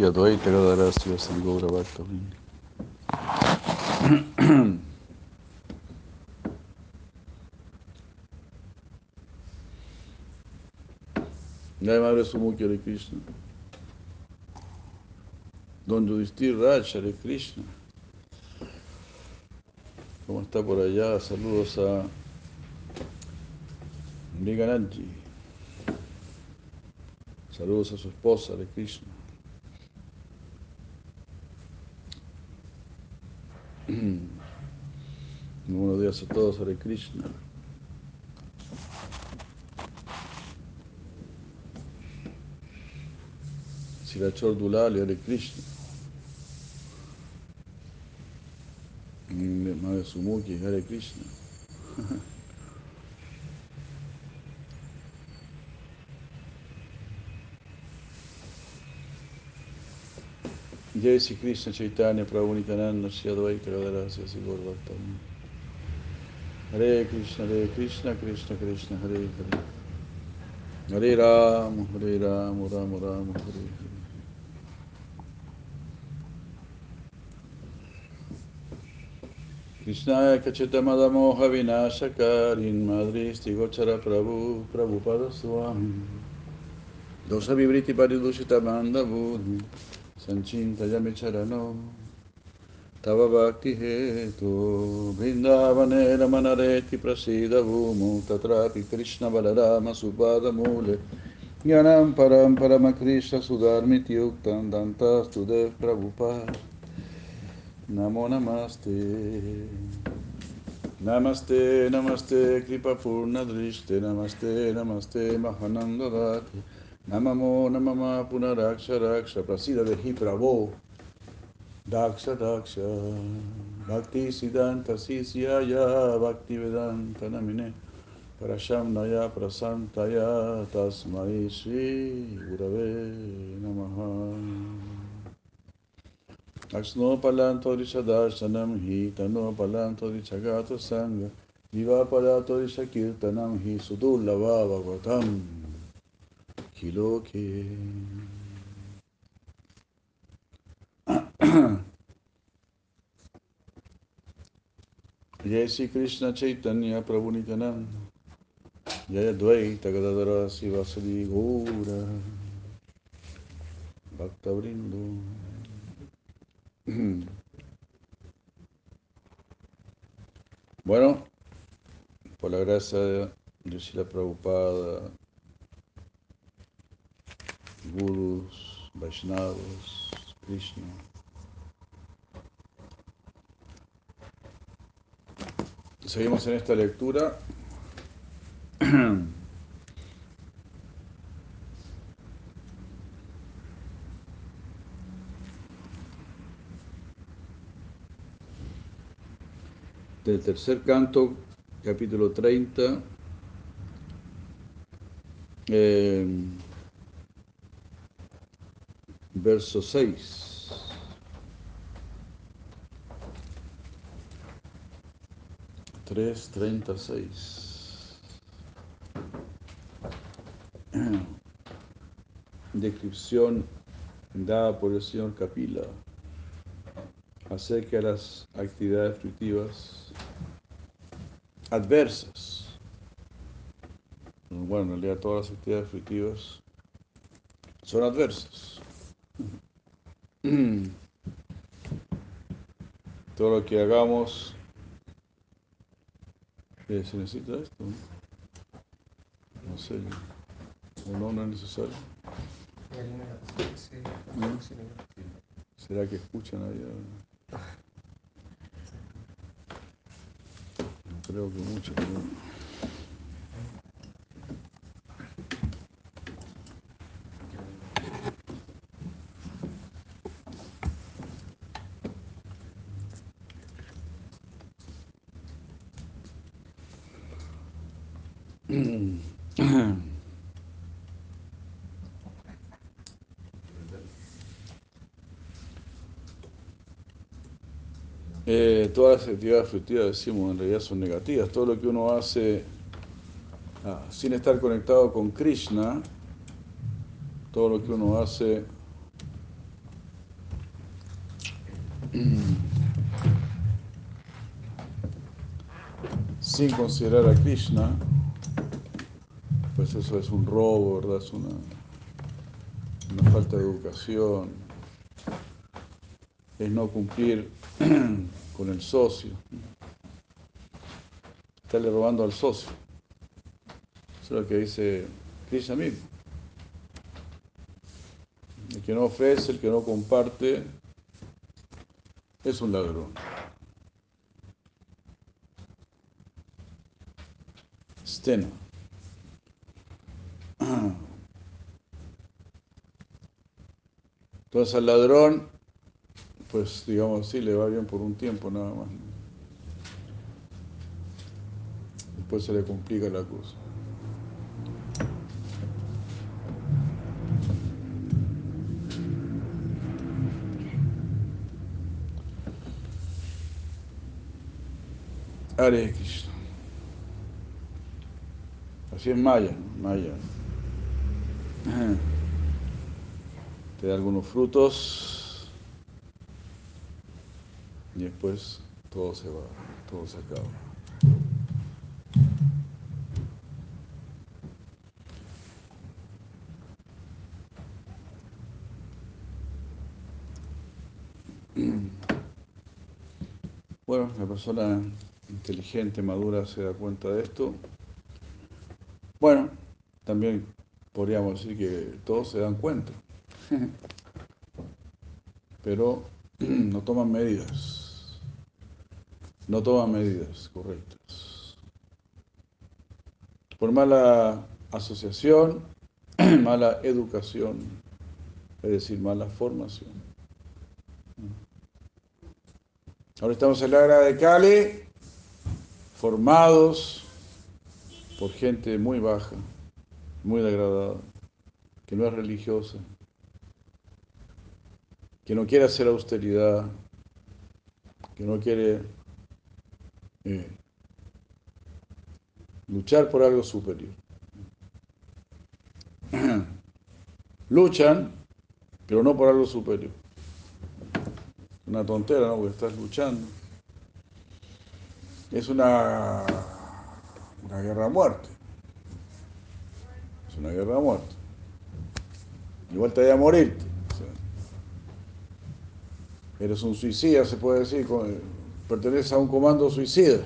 Shri Advaita Gadara Shri Vasari Gaura Bhakta Vrinda. Jai Madre Sumukhi Hare Krishna. Don Yudhishthir Raj Hare Krishna. ¿Cómo está por allá? Saludos a Mrigananji. Saludos a su esposa Hare Krishna. Buenos días a todos, Hare Krishna. Sirachor Dulali, Hare Krishna. Madre Sumuki, Hare Krishna. Jai Sri Krishna Chaitanya Prabhu Nityananda Shri Advaita Gadara Shri Sigur Bhaktam Hare Krishna Hare Krishna Krishna Krishna Hare Hare. Hare Ram Hare Ram Ram Ram Hare Hare. Krishnaya Kachetamada Moha Vinashakarin Madristi सञ्चिन्तयमि चरणौ तव भक्तिहेतो वृन्दावने रमनरेति प्रसीदभूमौ। तत्रापि कृष्णबलरामसुपादमूले। ज्ञानं परं परमकृष्णसुधार्मित्युक्तं दन्तस्तु देवप्रभुपा नमो नमस्ते। नमस्ते नमस्ते, कृपपूर्णदृष्टे। नमस्ते नमस्ते महनं नमो नम पुनराक्ष राक्ष प्रसिद्ध हि प्रभो। दाक्ष दाक्ष। भक्ति सिद्धांत शिष्याय भक्ति वेदांत नमिने। परशम नया प्रसन्तया तस्मै श्री गुरवे नमः। अक्ष्णोपलान्तोरिषदर्शनं हि तनोपलान्तोरिषगातसङ्गं दिवापदातोरिषकीर्तनं हि सुदुर्लभा भगवत Kiloke Jai Sri Krishna Chaitanya Prabhu Nityananda. Jaya Dvaita Gadadara Sivasadi Gaura. Bhakta Vrindo Bueno, por la gracia de Shila Prabhupada, Gurus, Vaishnavas, Krishna. Seguimos en esta lectura. Del tercer canto, capítulo 30. eh, verso 6. Tres treinta seis. Descripción dada por el señor Capila acerca de las actividades fruitivas adversas. Bueno, en realidad todas las actividades fruitivas son adversas. Todo lo que hagamos, eh, ¿se necesita esto? No sé, o no, no es necesario. ¿Será que escuchan ahí? No creo que mucho, pero... Eh, todas las actividades fructíferas, decimos, en realidad son negativas. Todo lo que uno hace ah, sin estar conectado con Krishna, todo lo que uno hace sin considerar a Krishna, pues eso es un robo, ¿verdad? Es una, una falta de educación, es no cumplir con el socio, estarle robando al socio. Eso es lo que dice Krishna mismo. El que no ofrece, el que no comparte, es un ladrón. Stena. Entonces al ladrón, pues digamos así, le va bien por un tiempo nada más. Después se le complica la cosa. Hare Krishna. Así es Maya. Maya. Te da algunos frutos y después todo se va, todo se acaba. Bueno, la persona inteligente, madura, se da cuenta de esto. Bueno, también podríamos decir que todos se dan cuenta, pero no toman medidas, no toman medidas correctas. Por mala asociación, mala educación, es decir, mala formación. Ahora estamos en la era de Cali, formados por gente muy baja, muy degradada, que no es religiosa, que no quiere hacer austeridad, que no quiere luchar por algo superior. Luchan, pero no por algo superior. Una tontera, ¿no? Porque estás luchando. Es una, una guerra a muerte. Es una guerra a muerte. Igual te voy a morirte. Eres un suicida, se puede decir. Perteneces a un comando suicida.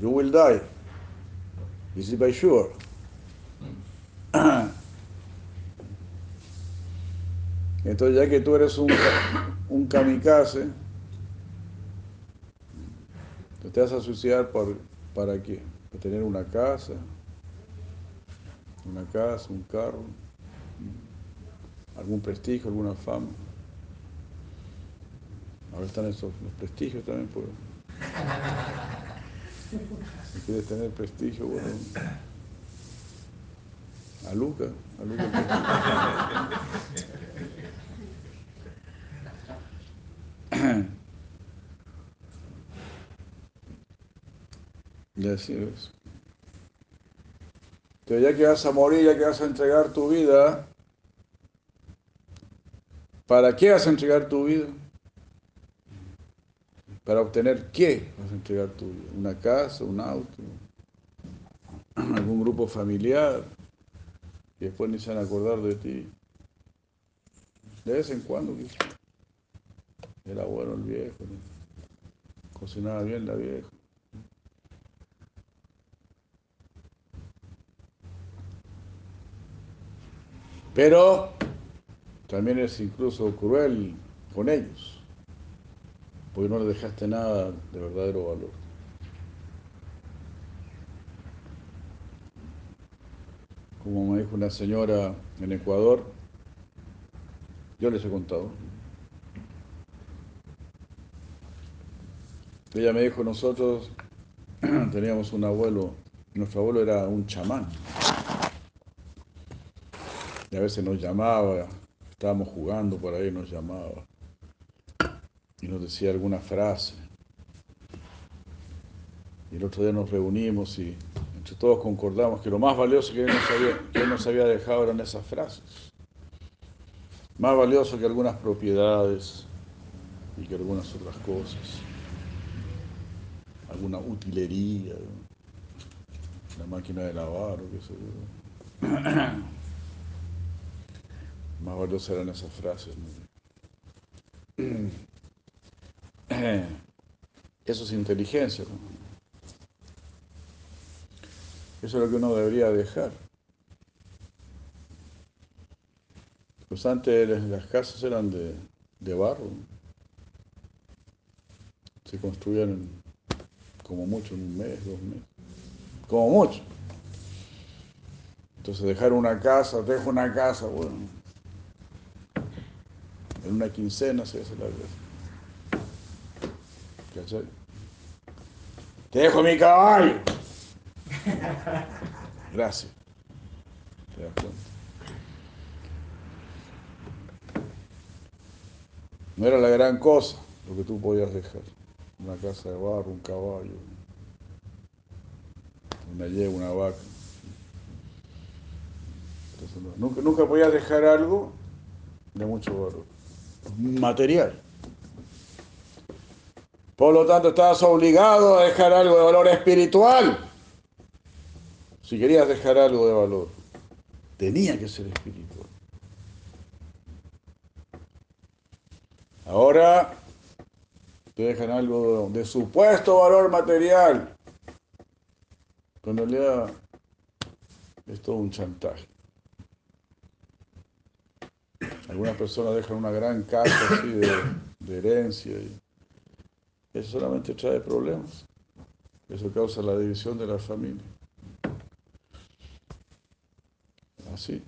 You will die. This is by sure. Entonces, ya que tú eres un, un kamikaze, te vas a suicidar por, para qué? Para tener una casa, una casa, un carro, algún prestigio, alguna fama. Ahora están esos los prestigios también, pues. Si quieres tener prestigio, bueno. A Luca, a Luca. Y así es. Pero ya que vas a morir, ya que vas a entregar tu vida, ¿para qué vas a entregar tu vida? ¿Para obtener qué vas a entregar tu vida? ¿Una casa, un auto, algún grupo familiar? Y después ni se van a acordar de ti. De vez en cuando. Era bueno el viejo, cocinaba bien la vieja. Pero también es incluso cruel con ellos, porque no les dejaste nada de verdadero valor. Como me dijo una señora en Ecuador, yo les he contado. Ella me dijo, nosotros teníamos un abuelo Nuestro abuelo era un chamán. Y a veces nos llamaba, estábamos jugando por ahí, nos llamaba. Y nos decía alguna frase. Y el otro día nos reunimos y entre todos concordamos que lo más valioso que él nos había, dejado eran esas frases. Más valioso que algunas propiedades y que algunas otras cosas. Alguna utilería, una máquina de lavar o qué sé yo. Más valiosas eran esas frases. ¿no? Eso es inteligencia. Eso es lo que uno debería dejar. Pues antes las casas eran de, de barro. Se construían como mucho en un mes, dos meses. Como mucho. Entonces dejar una casa, dejo una casa, bueno. En una quincena se hace la casa. ¿Cachai? Te dejo mi caballo. Gracias. ¿Te das cuenta? No era la gran cosa lo que tú podías dejar. Una casa de barro, un caballo, una yegua, una vaca. Nunca, nunca podías dejar algo de mucho valor. Material. Por lo tanto, estabas obligado a dejar algo de valor espiritual. Si querías dejar algo de valor, tenía que ser espiritual. Ahora te dejan algo de supuesto valor material. En realidad es todo un chantaje. Algunas personas dejan una gran casa así de, de herencia y eso solamente trae problemas. Eso causa la división de la familia. Así.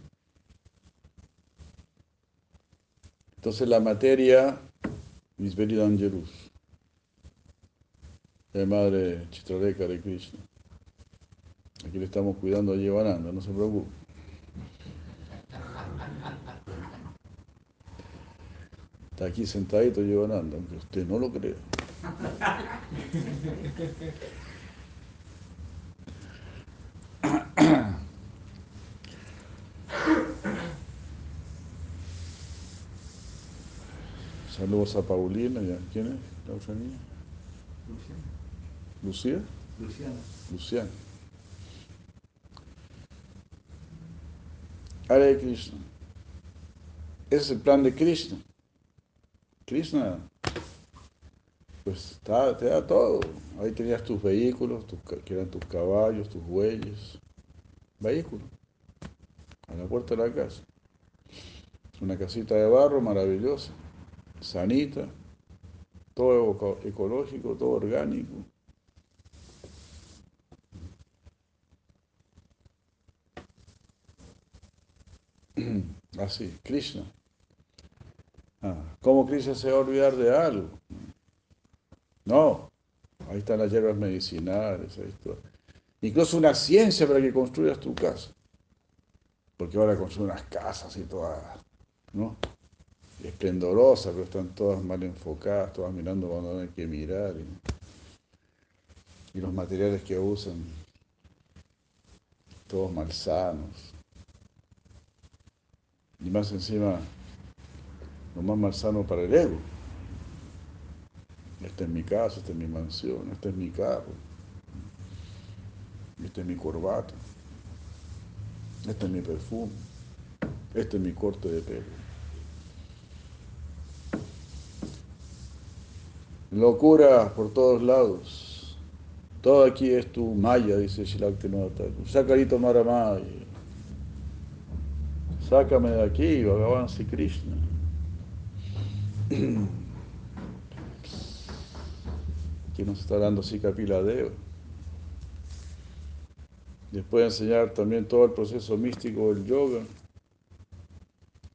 Entonces la materia, mis Angelus, de madre Chitraleka de Krishna. Aquí le estamos cuidando a Yevananda, no se preocupe. Está aquí sentadito Yevananda, aunque usted no lo crea. Saludos a Paulina y a quién es la niña. Lucía. Luciana. Luciana. Hare Krishna. Ese es el plan de Krishna. Krishna, pues te da todo. Ahí tenías tus vehículos, tus, que eran tus caballos, tus bueyes. Vehículos. A la puerta de la casa. Una casita de barro maravillosa, sanita, todo eco- ecológico, todo orgánico. Así, Krishna. Ah, ¿Cómo Krishna se va a olvidar de algo? No, ahí están las hierbas medicinales, ahí está. Incluso una ciencia para que construyas tu casa. Porque ahora construyen unas casas y todas, ¿no? Esplendorosas, pero están todas mal enfocadas, todas mirando cuando hay que mirar. Y, y los materiales que usan, todos malsanos. Y más encima, lo más malsano para el ego. Esta es mi casa, esta es mi mansión, este es mi carro, esta es mi corbata, este es mi perfume, este es mi corte de pelo. Locura por todos lados. Todo aquí es tu maya, dice Shilakti Thakur. Sacarito Maramaya. Sácame de aquí, Bhagavan Krishna. Aquí nos está dando Sikapila Deva. Después de enseñar también todo el proceso místico del yoga,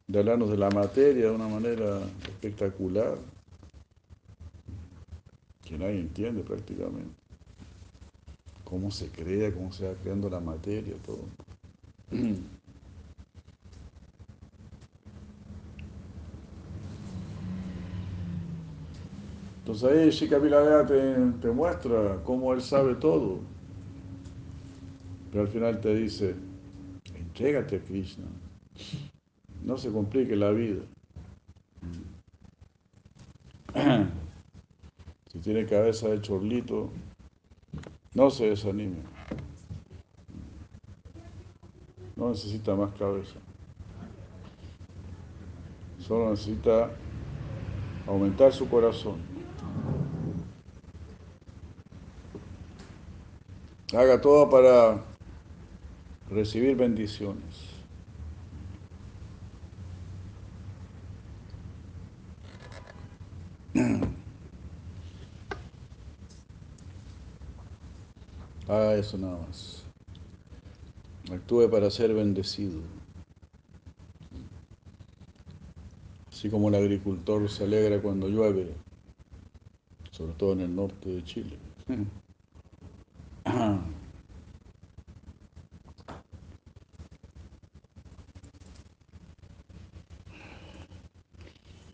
de hablarnos de la materia de una manera espectacular, que nadie entiende prácticamente. cómo se crea, cómo se va creando la materia, todo. Entonces ahí Shikapilaya te, te muestra cómo él sabe todo. Pero al final te dice, entrégate a Krishna. No se complique la vida. Si tiene cabeza de chorlito, no se desanime. No necesita más cabeza. Solo necesita aumentar su corazón. Haga todo para recibir bendiciones. Haga eso nada más. Actúe para ser bendecido. Así como el agricultor se alegra cuando llueve, sobre todo en el norte de Chile.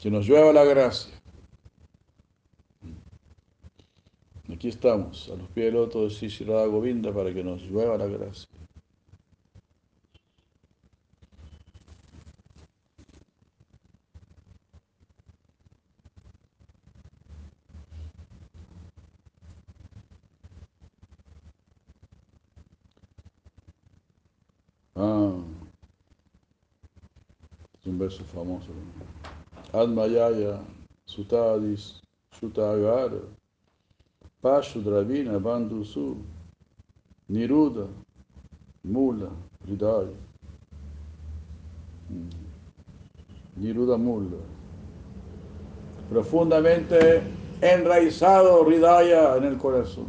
Que nos llueva la gracia. Aquí estamos, a los pies del loto de Sishirada Govinda, para que nos llueva la gracia. Ah, es un verso famoso. Admayaya, Sutadis, Sutagara, Pashu Dravina, Bandhusu, Niruda, Mula, Hridaya. Mm. Niruda Mula. Profundamente enraizado Hridaya en el corazón.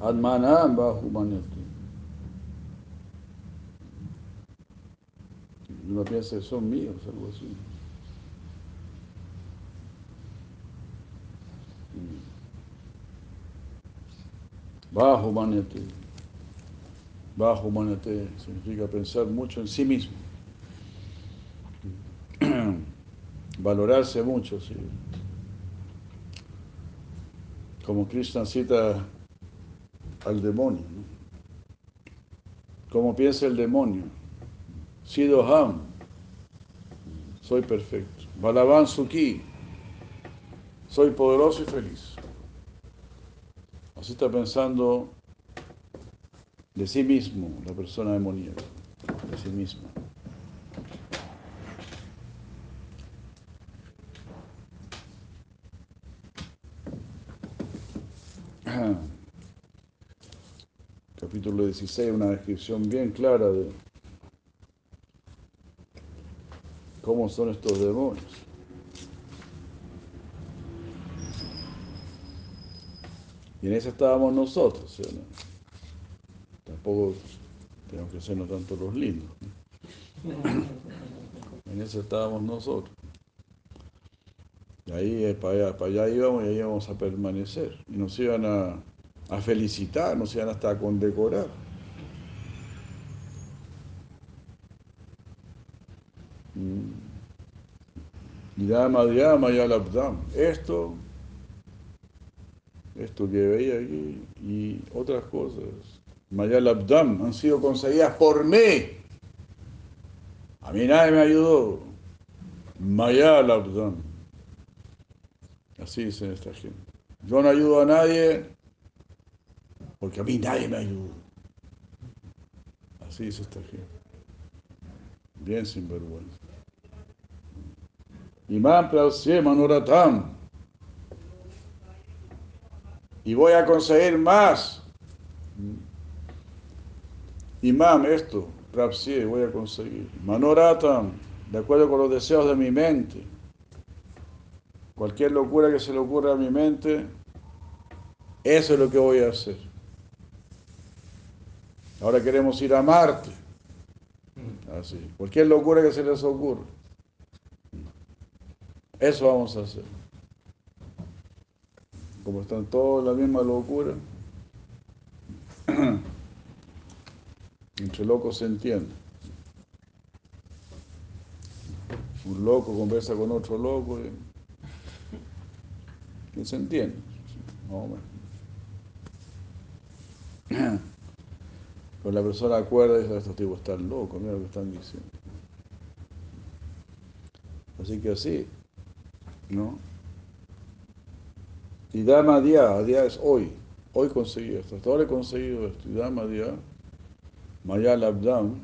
Atmanam Bahumanati. Uno piensa que son míos, algo así. Bajo manete. Bajo manete significa pensar mucho en sí mismo. Valorarse mucho, sí. Como Krishna cita al demonio. ¿no? ¿Cómo piensa el demonio? Sidoham, soy perfecto. Balavan Suki, soy poderoso y feliz. Así está pensando de sí mismo la persona demoníaca, de sí misma. Capítulo 16, una descripción bien clara de cómo son estos demonios. Y en eso estábamos nosotros, ¿sí? Tampoco tenemos que sernos tanto los lindos. En eso estábamos nosotros. Y ahí eh, para allá, para allá íbamos y ahí íbamos a permanecer. Y nos iban a, a felicitar, nos iban hasta a condecorar. Yama Yama Yalabdam. Esto, esto que veía aquí y otras cosas, Mayalabdam, han sido conseguidas por mí. A mí nadie me ayudó. Mayalabdam. Así dice esta gente. Yo no ayudo a nadie porque a mí nadie me ayuda. Así dice esta gente. Bien sinvergüenza. Imam Prasye Manuratam. Y voy a conseguir más. Imam, esto, Prapsye, voy a conseguir. Manoratam, de acuerdo con los deseos de mi mente. Cualquier locura que se le ocurra a mi mente, eso es lo que voy a hacer. Ahora queremos ir a Marte. Así. Cualquier locura que se les ocurra. Eso vamos a hacer. Como están todos la misma locura, entre locos se entiende. Un loco conversa con otro loco y, se entiende. más o menos. Pero la persona acuerda y dice, estos tipos están locos, mira lo que están diciendo. Así que así, ¿no? Y Dama Día, Día es hoy, hoy conseguí esto, hasta ahora he conseguido esto. Y Dama Día, Maya Labdam,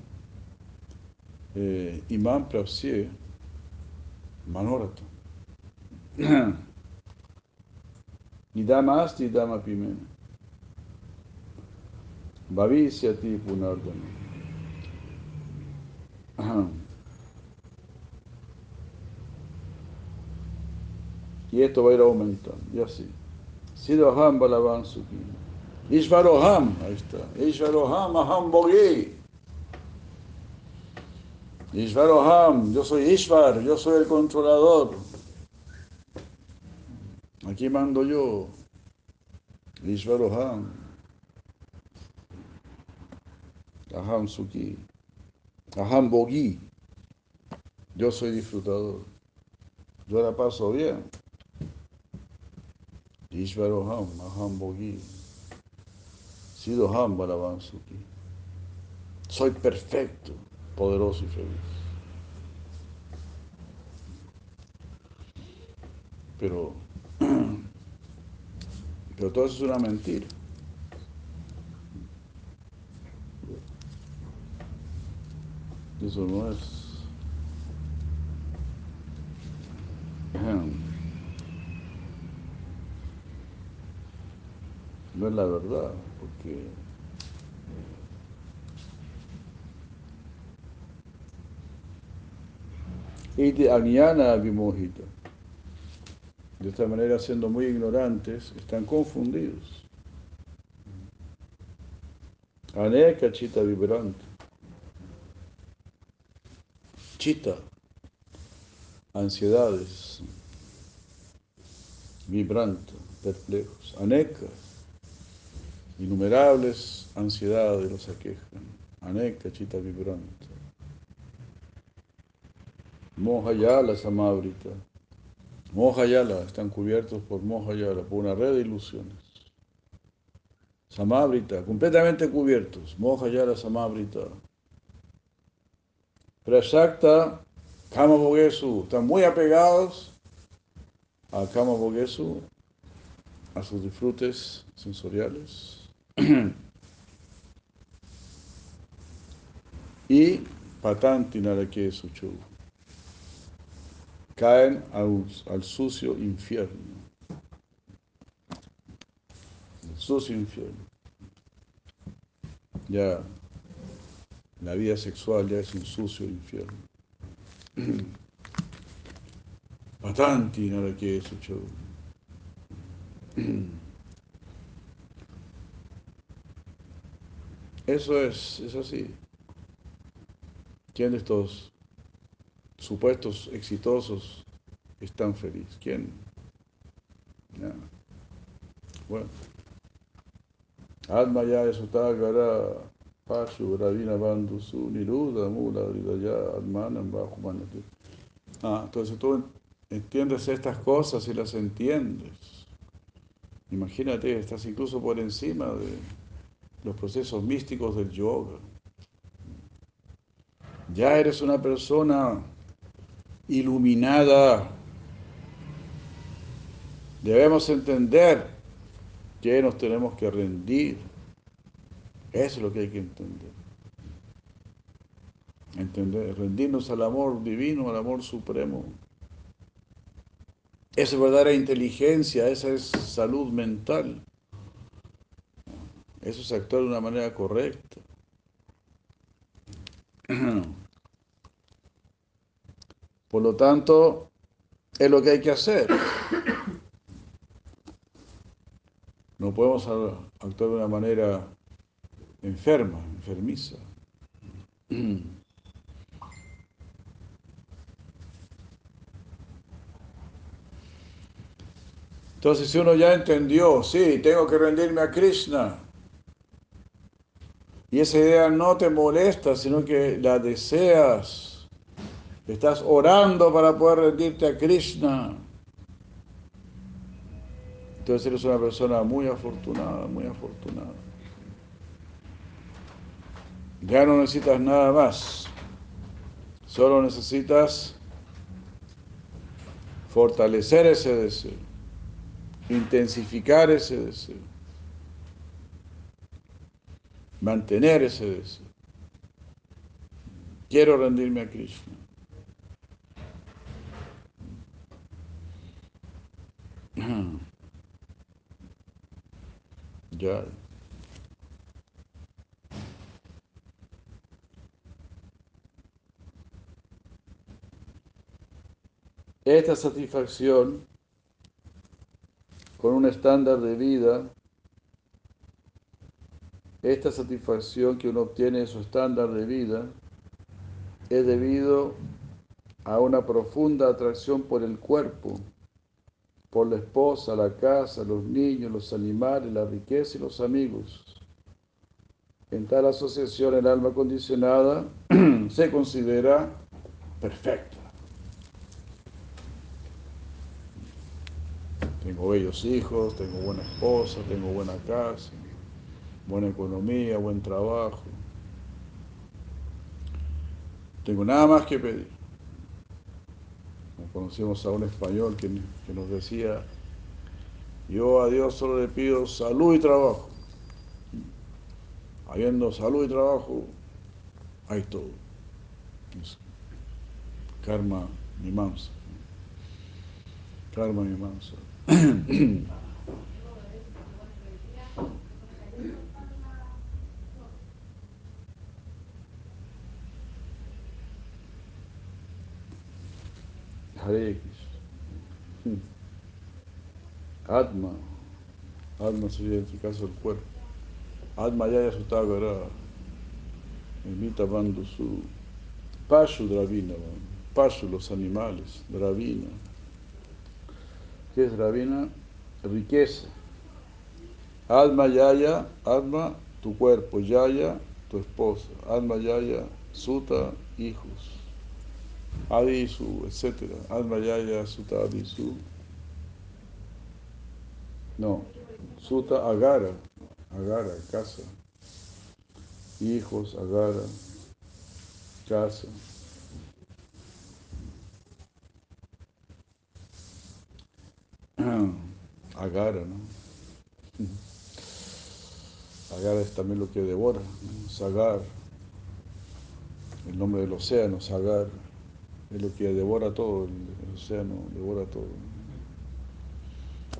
eh, Imam Prapsie, Manorata. Nidama Asti, Dama Pimena. Bhavisyati Punardana. Y esto va a ir aumentando, y así. Siddhaham Balavan Sukhi. Ishvaroham, ahí está. Ishvaroham Aham Bogi. Ishvaroham, yo soy Ishvar, yo soy el controlador. Aquí mando yo. Ishvaroham. Aham Sukhi. Aham Bogi. Yo soy disfrutador. Yo la paso bien. Ishvaroham, Aham Bogi. Sidoham Balavan Sukhi. Soy perfecto, poderoso y feliz. Pero, pero todo eso es una mentira. Eso no es. No es la verdad, porque y de. De esta manera, siendo muy ignorantes, están confundidos. Aneka chita vibrante. Chita, ansiedades, vibrante, perplejos. Aneka, innumerables ansiedades los aquejan. Aneka chita vibrante. Mohayala Samabrita. Mohayala, están cubiertos por Mohayala, por una red de ilusiones. Samabrita, completamente cubiertos. Mohayala Samabrita. Prashakta, Kama Bogesu, están muy apegados a Kama Bogesu, a sus disfrutes sensoriales. Y Patanti Narake Suchu caen al, sucio infierno. Sucio infierno. Ya la vida sexual ya es un sucio infierno. Patanti nada eso, es, es así. ¿Quién de estos supuestos exitosos están felices. ¿Quién? Ya. Bueno. Atma ya esutagara pashu ravina bandhu su niruda mula ya atmanam bajumanati. Ah, entonces tú entiendes estas cosas y las entiendes. Imagínate, estás incluso por encima de los procesos místicos del yoga. Ya eres una persona iluminada. Debemos entender que nos tenemos que rendir. Eso es lo que hay que entender. Entender, rendirnos al amor divino, al amor supremo. Esa es verdadera inteligencia, esa es salud mental. Eso es actuar de una manera correcta. Por lo tanto, es lo que hay que hacer. No podemos actuar de una manera enferma, enfermiza. Entonces, si uno ya entendió, sí, tengo que rendirme a Krishna, y esa idea no te molesta, sino que la deseas, estás orando para poder rendirte a Krishna, entonces eres una persona muy afortunada, muy afortunada. Ya no necesitas nada más, solo necesitas fortalecer ese deseo, intensificar ese deseo, mantener ese deseo. Quiero rendirme a Krishna. Ya. Esta satisfacción con un estándar de vida, esta satisfacción que uno obtiene en su estándar de vida, es debido a una profunda atracción por el cuerpo, por la esposa, la casa, los niños, los animales, la riqueza y los amigos. En tal asociación el alma condicionada se considera perfecta. Tengo bellos hijos, tengo buena esposa, tengo buena casa, buena economía, buen trabajo. Tengo nada más que pedir. Conocimos a un español que, que nos decía, yo a Dios solo le pido salud y trabajo. Habiendo salud y trabajo, hay todo. Karma mi mansa. Karma mi mansa. Hare Krishna. Atma. Atma sería en este caso el cuerpo. Atma Yaya Sutagara. Emita Bandu su. Pashu Dravina. Pashu los animales. Dravina. ¿Qué es Dravina? Riqueza. Alma Yaya, Alma, tu cuerpo. Yaya, tu esposa. Alma Yaya, Suta, hijos. Adisu, etc. Almayaya, Suta Adisu. No, Suta Agara, Agara, casa. Hijos, Agara, casa. Agara, ¿no? Agara es también lo que devora, ¿no? Sagar, el nombre del océano, Sagar es lo que devora todo, el, océano devora todo.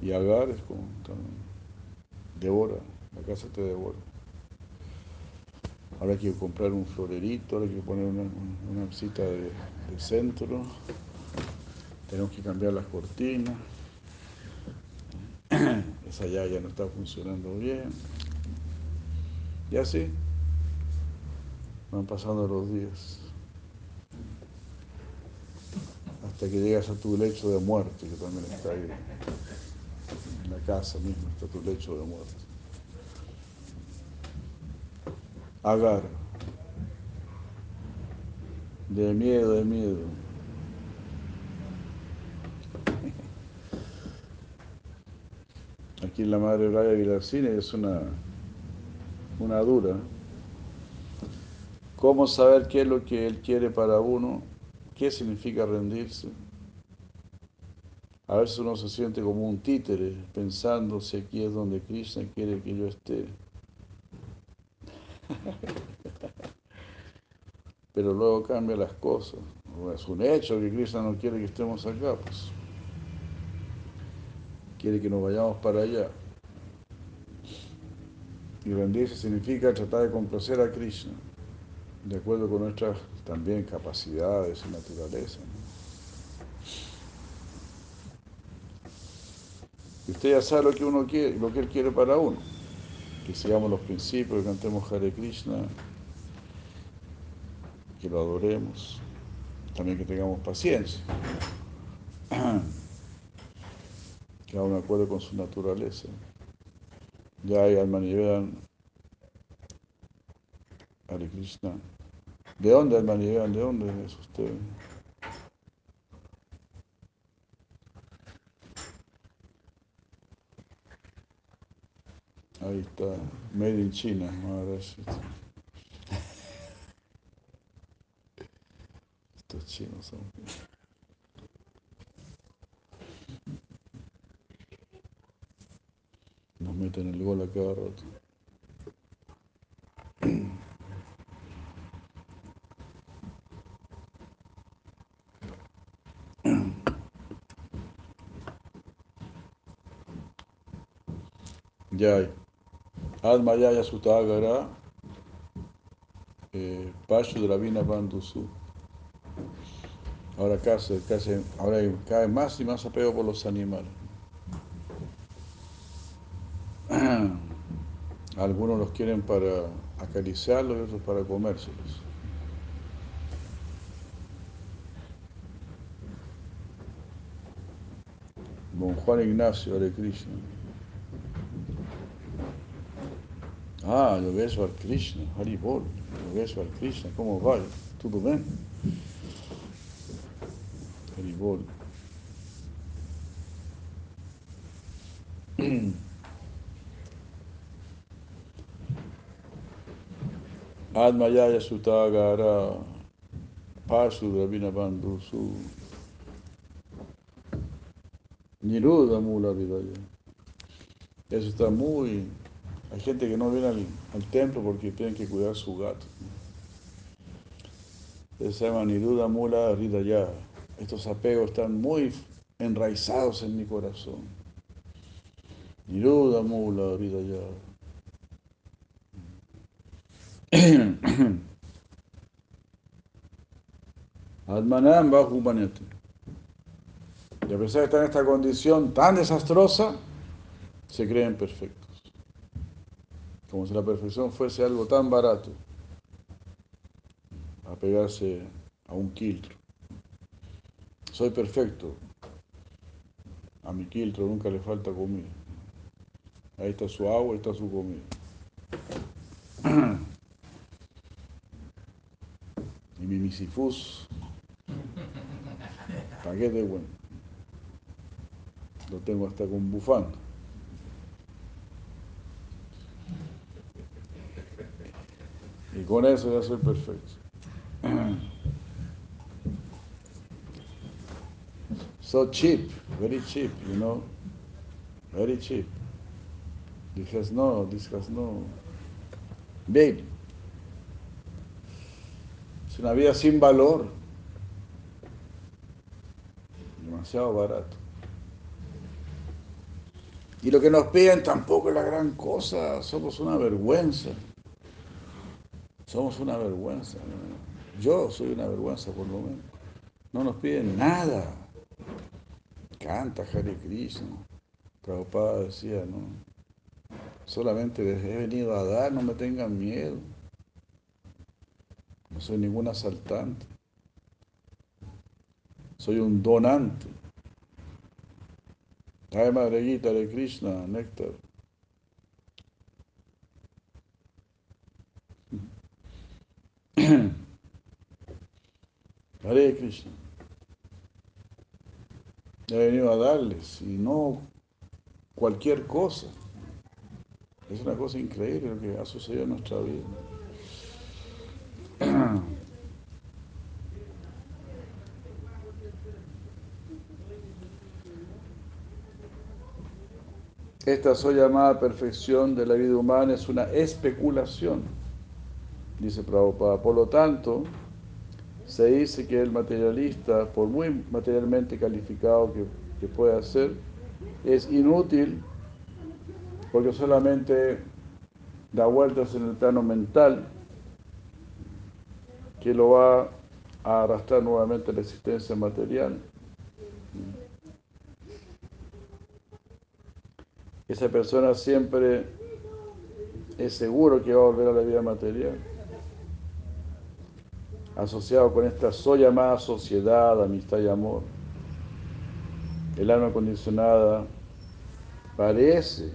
Y Agar es como devora, la casa te devora. Ahora hay que comprar un florerito, ahora hay que poner una, una de, de centro, tenemos que cambiar las cortinas, esa ya, ya no está funcionando bien. Y así van pasando los días. Hasta que llegas a tu lecho de muerte, que también está ahí, en la casa misma está tu lecho de muerte. Agar, de miedo, de miedo. Aquí la madre Braya Vilarcini es una, una dura. ¿Cómo saber qué es lo que él quiere para uno? ¿Qué significa rendirse? A veces uno se siente como un títere pensando si aquí es donde Krishna quiere que yo esté. Pero luego cambia las cosas. Es un hecho que Krishna no quiere que estemos acá, pues. Quiere que nos vayamos para allá. Y rendirse significa tratar de complacer a Krishna, de acuerdo con nuestras también capacidades y naturaleza. Y usted ya sabe lo que uno quiere, lo que él quiere para uno. Que sigamos los principios, que cantemos Hare Krishna, que lo adoremos, también que tengamos paciencia. que haga un acuerdo con su naturaleza. Ya hay Almanivedan, Hare Krishna. ¿De dónde Almanivedan? ¿De dónde es usted? Ahí está, Made in China. Estos chinos son. Nos meten el gol a cada rato. Ya hay. Admayaya Sutagara, eh, Pashu Dravina Bandusu. Ahora, casi, casi, ahora vez más y más apego por los animales. Algunos los quieren para acariciarlos y otros para comérselos. Don Juan Ignacio, Hare Krishna. Ah, Yogeshwar Krishna, Haribol, Yogeshwar Krishna, como vai? Tudo bem? Haribol. Admayaya Sutagara, Pasu Ravina Bandhu Su, Niruda Mula Vidaya. Eso está muy hay gente que no viene al, templo porque tienen que cuidar su gato. Se llama Niruda Mula Ridaya. Estos apegos están muy enraizados en mi corazón. Niruda Mula Ridaya. Atmanam Bahumanete. Y a pesar de estar en esta condición tan desastrosa, se creen perfectos como si la perfección fuese algo tan barato, apegarse a un quiltro. Soy perfecto, a mi quiltro nunca le falta comida. Ahí está su agua, ahí está su comida. Y mi misifus, paquete bueno. Lo tengo hasta con bufanda. Y con eso ya soy perfecto. So cheap, very cheap, you know, very cheap. This no, this has no. Babe. Es una vida sin valor. Demasiado barato. Y lo que nos piden tampoco es la gran cosa, somos una vergüenza. Somos una vergüenza. Yo soy una vergüenza por lo menos. No nos piden nada. Canta Hare Krishna. Prabhupada decía, ¿no? Solamente les he venido a dar, no me tengan miedo. No soy ningún asaltante. Soy un donante. Ay, Madre Gita de Krishna, Néctar. Hare Krishna. He venido a darles y no cualquier cosa. Es una cosa increíble lo que ha sucedido en nuestra vida. Esta soy llamada perfección de la vida humana es una especulación, dice Prabhupada. Por lo tanto, se dice que el materialista, por muy materialmente calificado que, que pueda ser, es inútil porque solamente da vueltas en el plano mental que lo va a arrastrar nuevamente a la existencia material. Esa persona siempre es seguro que va a volver a la vida material asociado con esta so llamada sociedad, amistad y amor. El alma condicionada parece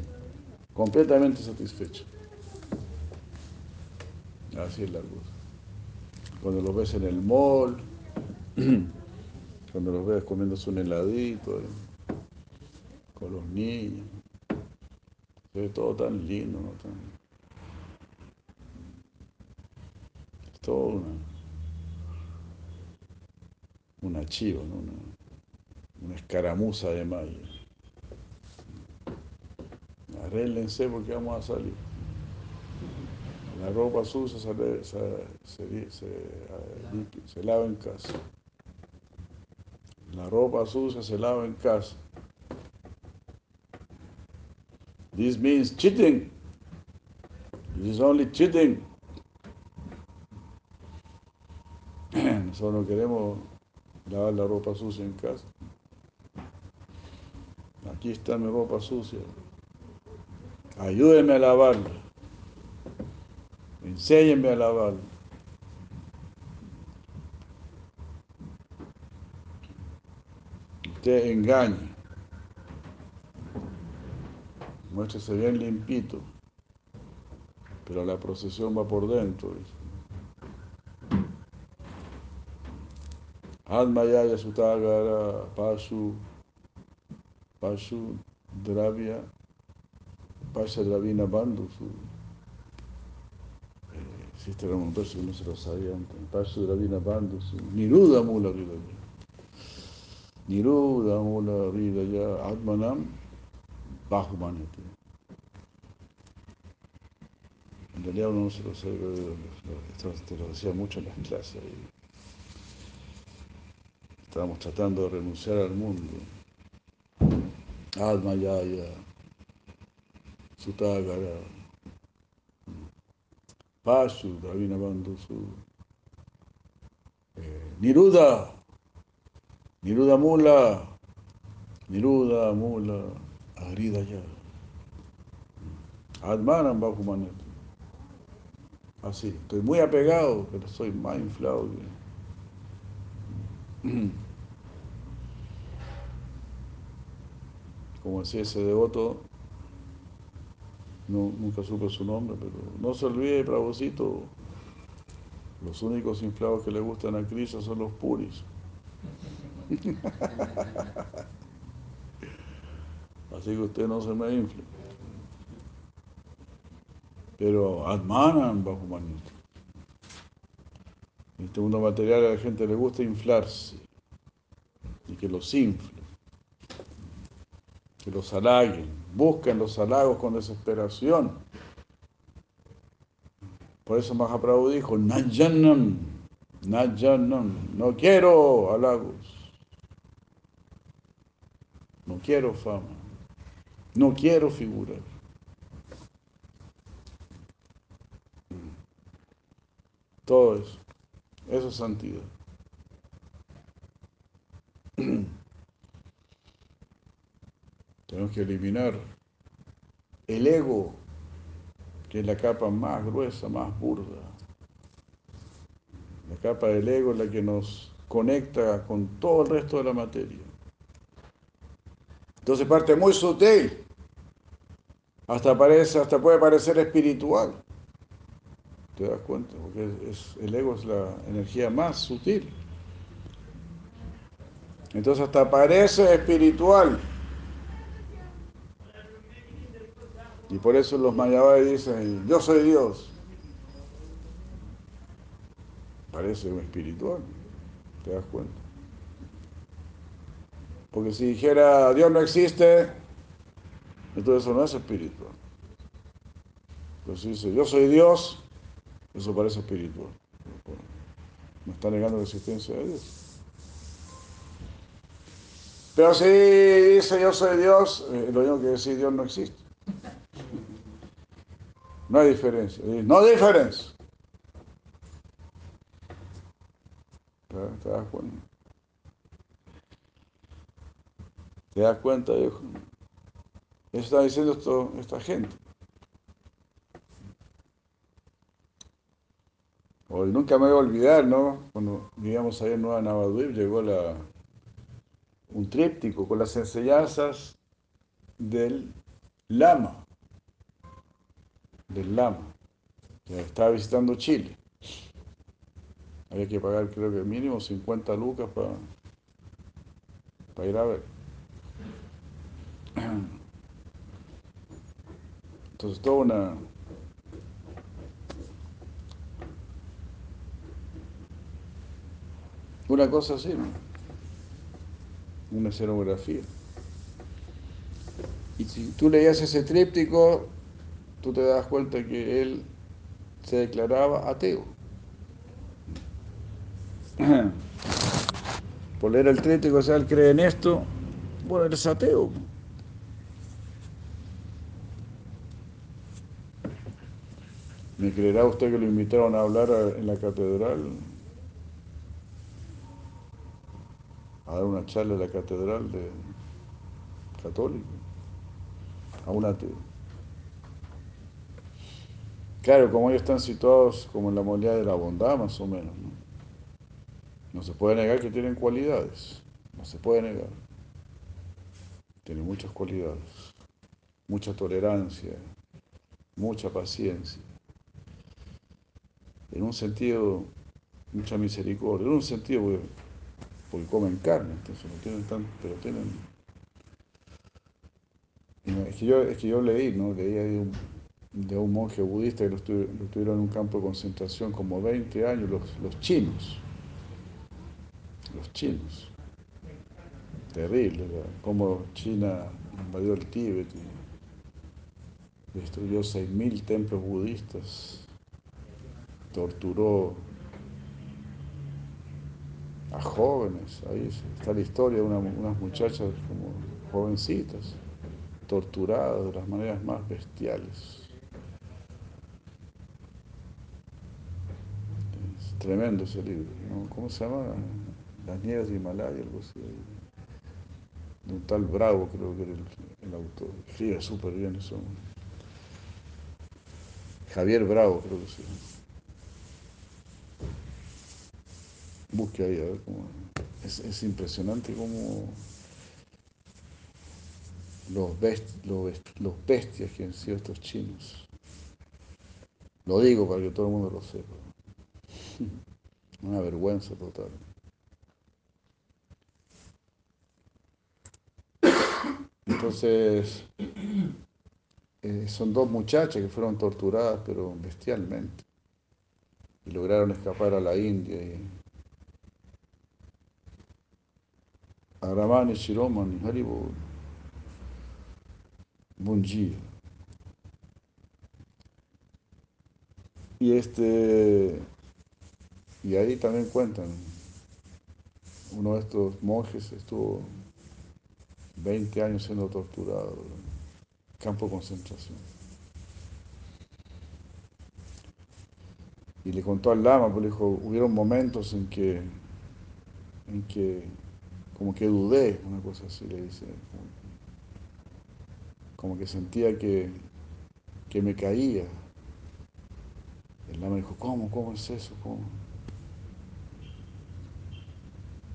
completamente satisfecho. Así es la luz. Cuando los ves en el mall, cuando los ves comiéndose un heladito, eh, con los niños, se ve todo tan lindo, ¿no? Tan, es todo una, una chiva, ¿no? una, escaramuza de mayo. Arréglense porque vamos a salir. La ropa sucia se, se- se- se lava en casa. La ropa sucia se lava en casa. This means cheating. This is only cheating. Nosotros no queremos lavar la ropa sucia en casa. Aquí está mi ropa sucia. Ayúdenme a lavarla. Enséñenme a lavarla. Usted engaña. Muéstrese bien limpito. Pero la procesión va por dentro. Almayaya Sutagara Pasu Pasu Dravya Pasha Dravina Bandhu su eh, era un verso que no se lo sabía antes Pasha Dravina Bandhu Niruda Mula Ridaya Niruda Mula Ridaya Atmanam Bahumanati en realidad uno no se lo sabe te lo decía mucho en las clases. Estábamos tratando de renunciar al mundo. Admayaya, Sutagara, Pasu, Dravina Bandhusu, eh, Niruda, Niruda Mula, Niruda Mula, Agridaya, Admanan Bahumanet. Así, estoy muy apegado, pero soy más inflado que. Como decía ese devoto, no, nunca supe su nombre, pero no se olvide, Prabhucito, los únicos inflados que le gustan a Krishna son los puris. Así que usted no se me infle. Pero Atmanan bajo manito. En este mundo material a la gente le gusta inflarse y que los infle, que los halaguen, busquen los halagos con desesperación. Por eso Mahaprabhu dijo, Najanam, Najanam, no quiero halagos, no quiero fama, no quiero figurar. Todo eso. Eso es santidad. Tenemos que eliminar el ego, que es la capa más gruesa, más burda. La capa del ego es la que nos conecta con todo el resto de la materia. Entonces parte muy sutil. Hasta, parece, hasta puede parecer espiritual. ¿Te das cuenta? Porque es, el ego es la energía más sutil. Entonces hasta parece espiritual. Y por eso los mayabais dicen, yo soy Dios. Parece un espiritual. ¿Te das cuenta? Porque si dijera Dios no existe, entonces eso no es espiritual. Si dice yo soy Dios, eso parece espiritual. No está negando la existencia de Dios. Pero si dice yo soy Dios, eh, lo mismo que decir Dios no existe. No hay diferencia. No hay diferencia. ¿Te, das cuenta? ¿Te das? Eso está diciendo esto, esta gente. Hoy nunca me voy a olvidar, ¿no? Cuando vivíamos ahí en Nueva Navaduib, llegó un tríptico con las enseñanzas del lama, del lama, que estaba visitando Chile. Había que pagar creo que mínimo 50 lucas para, para ir a ver. Entonces toda una una cosa así, ¿no? una escenografía. Y si tú leías ese tríptico, tú te das cuenta que él se declaraba ateo. Por leer el tríptico, o sea, él cree en esto, bueno, él es ateo. ¿Me creerá usted que lo invitaron a hablar en la catedral? A dar una charla en la catedral de católico. A un ateo. Claro, como ellos están situados como en la modalidad de la bondad, más o menos. ¿no? no se puede negar que tienen cualidades. No se puede negar. Tienen muchas cualidades. Mucha tolerancia. Mucha paciencia en un sentido, mucha misericordia, en un sentido porque, comen carne, entonces no tienen tan, pero tienen... Es que yo, es que yo leí, ¿no? Leí de un, de un monje budista que lo, lo, tuvieron en un campo de concentración como 20 años, los, los chinos. Los chinos. Terrible, ¿verdad? Como China invadió el Tíbet y destruyó 6.000 templos budistas torturó a jóvenes, ahí está la historia de una, unas muchachas como jovencitas, torturadas de las maneras más bestiales. Es tremendo ese libro, ¿no? ¿cómo se llama? Las nieves de Himalaya, algo así. De un tal Bravo creo que era el, el autor. Escribe súper bien eso. Javier Bravo creo que sí. Busque ahí a ver cómo es, es impresionante cómo los, best, los, bestias que han sido estos chinos. Lo digo para que todo el mundo lo sepa. Una vergüenza total. Entonces, eh, son dos muchachas que fueron torturadas, pero bestialmente. Y lograron escapar a la India y a Ramani Shiromani, Haribol. Buen día. Y este, y ahí también cuentan, uno de estos monjes estuvo 20 años siendo torturado en campo de concentración. Y le contó al lama, pues le dijo, hubieron momentos en que, en que como que dudé, una cosa así le dice, como que sentía que, que me caía. El lama dijo, ¿cómo? ¿Cómo es eso? ¿Cómo?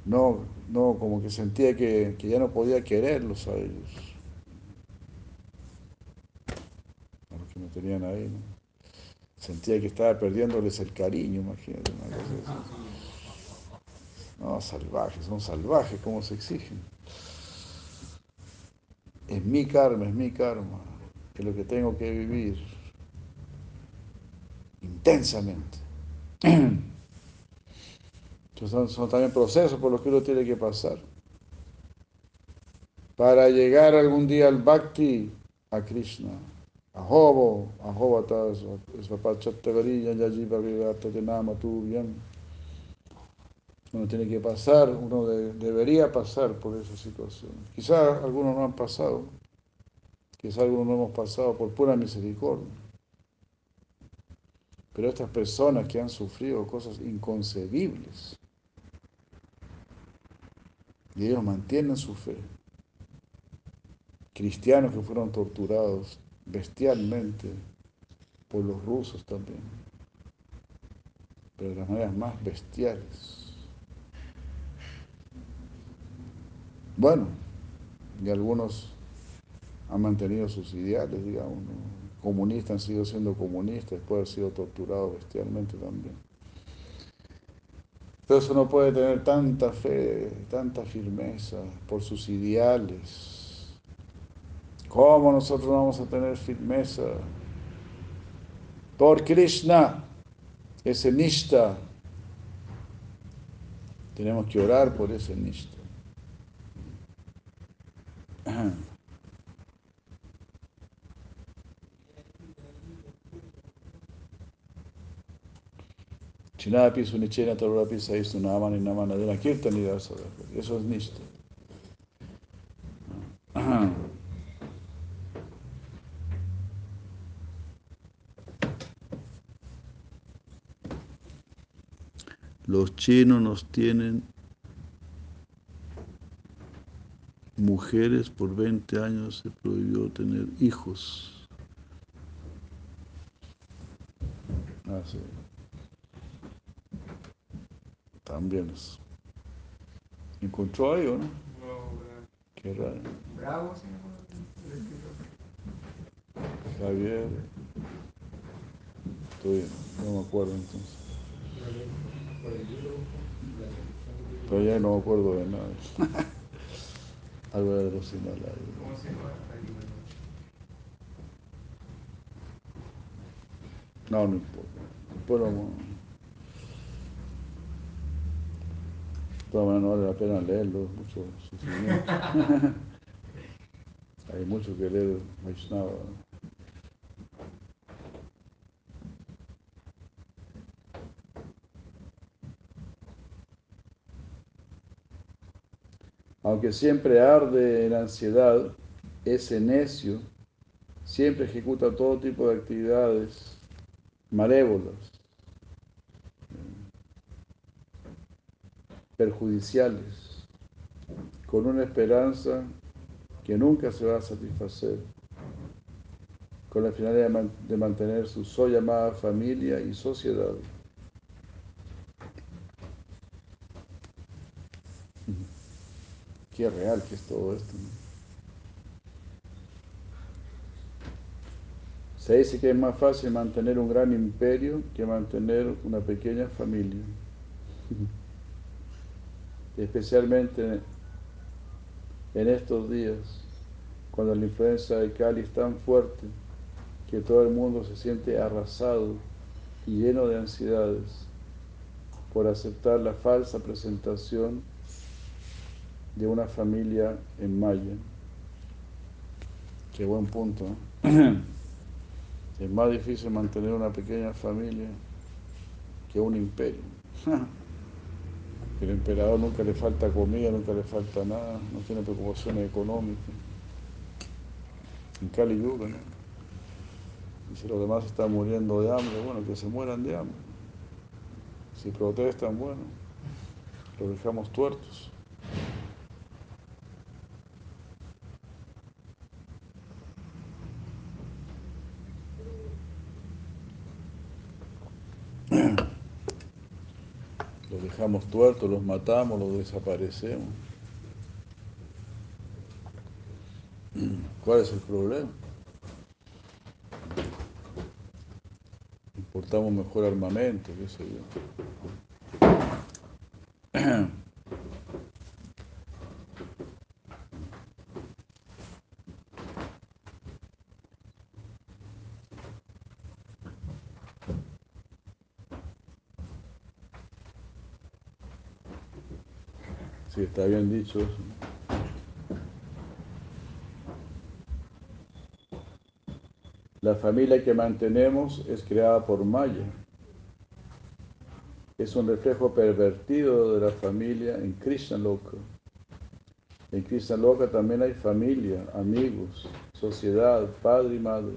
No, no, como que sentía que, que ya no podía quererlos a ellos, a los que me tenían ahí, ¿no? Sentía que estaba perdiéndoles el cariño, imagínate, una cosa así. No, salvajes, son salvajes, ¿cómo se exigen? Es mi karma, es mi karma, es lo que tengo que vivir intensamente. Entonces son, también procesos por los que uno tiene que pasar. Para llegar algún día al Bhakti, a Krishna, a Hobo, a Hobata, Svapachattagariya, Yajiva Vivata, Nama, tu bien. Uno tiene que pasar, uno de, debería pasar por esa situación. Quizás algunos no han pasado, quizás algunos no hemos pasado por pura misericordia. Pero estas personas que han sufrido cosas inconcebibles, y ellos mantienen su fe. Cristianos que fueron torturados bestialmente por los rusos también, pero de las maneras más bestiales. Bueno, y algunos han mantenido sus ideales, digamos. Comunistas han sido siendo comunistas después de haber sido torturados bestialmente también. Pero eso no puede tener tanta fe, tanta firmeza por sus ideales. ¿Cómo nosotros vamos a tener firmeza? Por Krishna, ese Nishta. Tenemos que orar por ese Nishta. Chinapi sunichena tarorapi saistu namani namana de la kirtan y Eso es nishta. Los chinos nos tienen mujeres por 20 años se prohibió tener hijos. Ah, sí. También es. ¿Encontró ahí o no? Qué raro. Bravo, señor. Javier. Estoy, no me acuerdo entonces. Pero ya no me acuerdo de nada. Algo de los Himalayas. ¿Cómo se llama? No, no importa. Todas maneras no vale la pena leerlo, mucho sufrimiento. Hay mucho que leer Vaishnava. Aunque siempre arde en ansiedad, ese necio siempre ejecuta todo tipo de actividades malévolas, perjudiciales, con una esperanza que nunca se va a satisfacer, con la finalidad de, mantener su so llamada familia y sociedad. Real que es todo esto. Se dice que es más fácil mantener un gran imperio que mantener una pequeña familia. Especialmente en estos días, cuando la influencia de Cali es tan fuerte que todo el mundo se siente arrasado y lleno de ansiedades por aceptar la falsa presentación de una familia en Maya. Qué buen punto. Es más difícil mantener una pequeña familia que un imperio. El emperador nunca le falta comida, nunca le falta nada, no tiene preocupaciones económicas. En Cali Yuga, ¿no? Y si los demás están muriendo de hambre, bueno, que se mueran de hambre. Si protestan, bueno, los dejamos tuertos. Dejamos tuertos, los matamos, los desaparecemos. ¿Cuál es el problema? Importamos mejor armamento, qué sé yo. Sí, está bien dicho eso. La familia que mantenemos es creada por Maya. Es un reflejo pervertido de la familia en Krishna Loka. En Krishna Loka también hay familia, amigos, sociedad, padre y madre.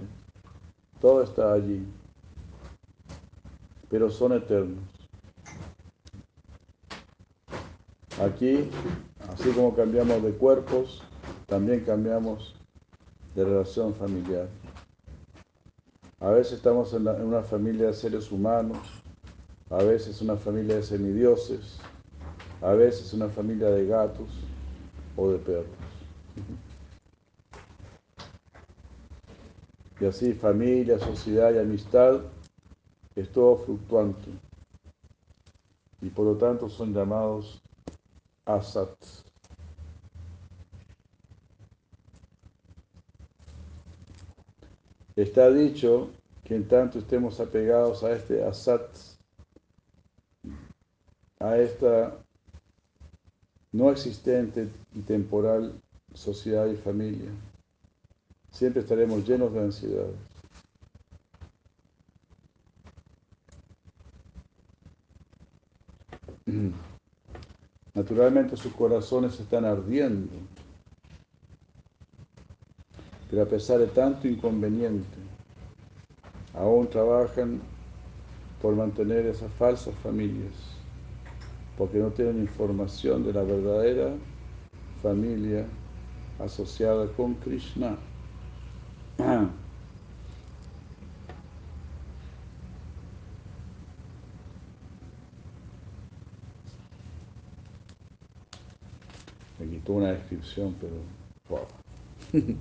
Todo está allí. Pero son eternos. Aquí, así como cambiamos de cuerpos, también cambiamos de relación familiar. A veces estamos en, una familia de seres humanos, a veces una familia de semidioses, a veces una familia de gatos o de perros. Y así familia, sociedad y amistad es todo fluctuante. Y por lo tanto son llamados asat. Está dicho que en tanto estemos apegados a este asat, a esta no existente y temporal sociedad y familia, siempre estaremos llenos de ansiedad. Naturalmente sus corazones están ardiendo, pero a pesar de tanto inconveniente, aún trabajan por mantener esas falsas familias, porque no tienen información de la verdadera familia asociada con Krishna. Quitó una descripción, pero wow.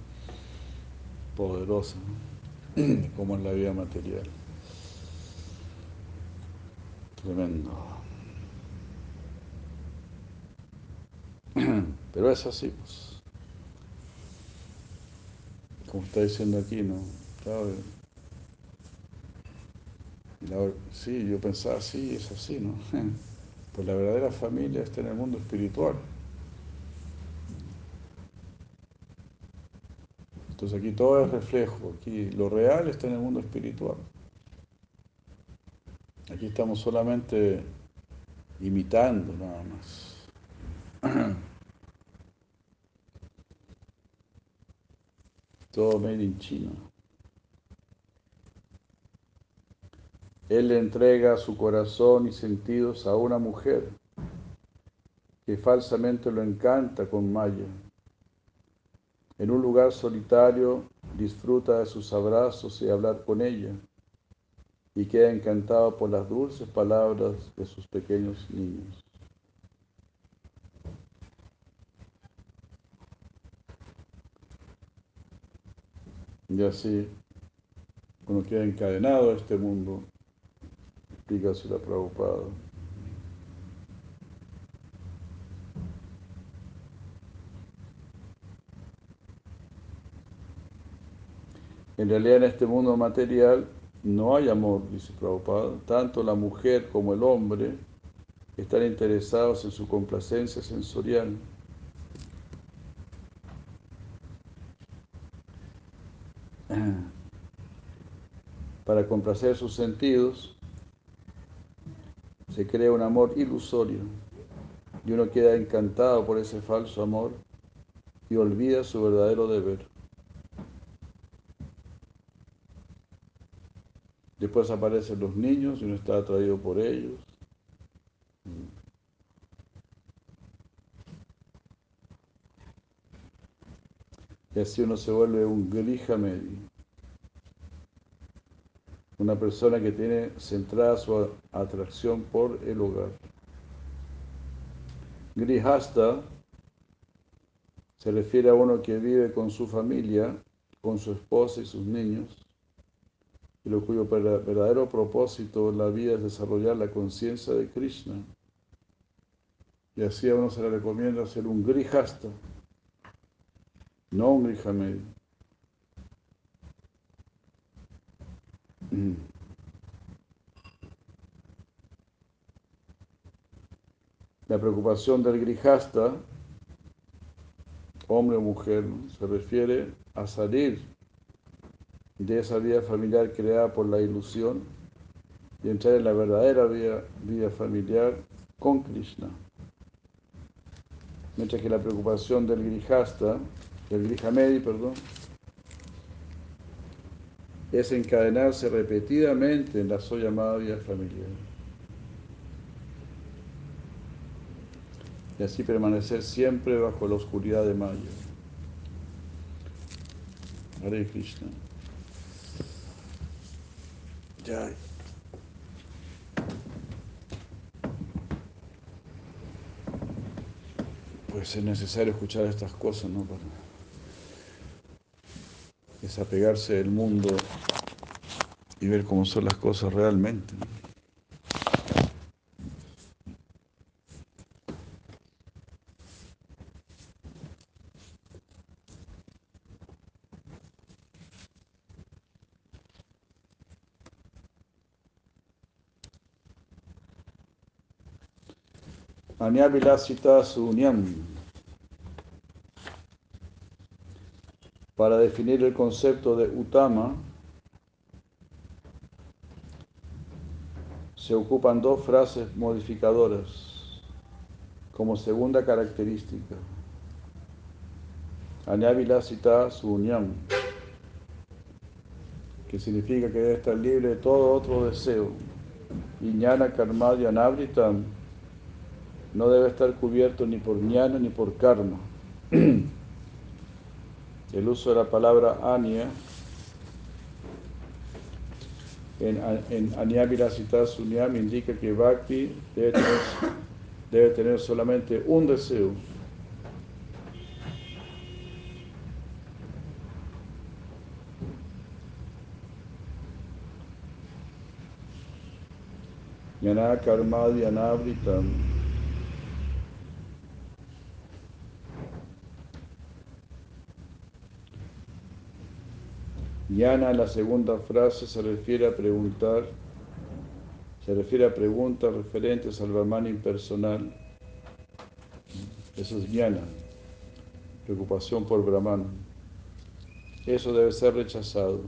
poderosa, ¿no? como en la vida material. Tremendo. Pero es así, pues como está diciendo aquí, ¿no? sí, yo pensaba, sí, es así, ¿no? Pues la verdadera familia está en el mundo espiritual. Entonces aquí todo es reflejo, aquí lo real está en el mundo espiritual. Aquí estamos solamente imitando nada más. todo made in China. Él le entrega su corazón y sentidos a una mujer que falsamente lo encanta con Maya. En un lugar solitario disfruta de sus abrazos y hablar con ella y queda encantado por las dulces palabras de sus pequeños niños. Y así uno queda encadenado a este mundo, explica la Prabhupada. En realidad en este mundo material no hay amor, dice Prabhupada. Tanto la mujer como el hombre están interesados en su complacencia sensorial. para complacer sus sentidos, se crea un amor ilusorio y uno queda encantado por ese falso amor y olvida su verdadero deber. Después aparecen los niños y uno está atraído por ellos. Y así uno se vuelve un grija medio una persona que tiene centrada su atracción por el hogar. Grihasta se refiere a uno que vive con su familia, con su esposa y sus niños, y lo cuyo verdadero propósito en la vida es desarrollar la conciencia de Krishna. Y así a uno se le recomienda ser un grihasta, no un grihamedio. Mm. La preocupación del grijasta, hombre o mujer, se refiere a salir de esa vida familiar creada por la ilusión y entrar en la verdadera vida, vida familiar con Krishna. Mientras que la preocupación del grijasta, del grijamedi, perdón, es encadenarse repetidamente en la so llamada vida familiar. Y así permanecer siempre bajo la oscuridad de Maya. Hare Krishna. Ya. Pues es necesario escuchar estas cosas, ¿no? Para desapegarse del mundo y ver cómo son las cosas realmente. Para definir el concepto de Utama, se ocupan dos frases modificadoras como segunda característica. Anyavilasita Sunyam, que significa que debe estar libre de todo otro deseo. Iñana Karmadya Nabritam no debe estar cubierto ni por ñana ni por karma. El uso de la palabra anya en, en Anyavirasita Sunyam indica que Bhakti debe tener, solamente un deseo. Yana karmadhi anavritam Yana, la segunda frase, se refiere a preguntar, se refiere a preguntas referentes al Brahman impersonal. Eso es Yana, preocupación por Brahman. Eso debe ser rechazado.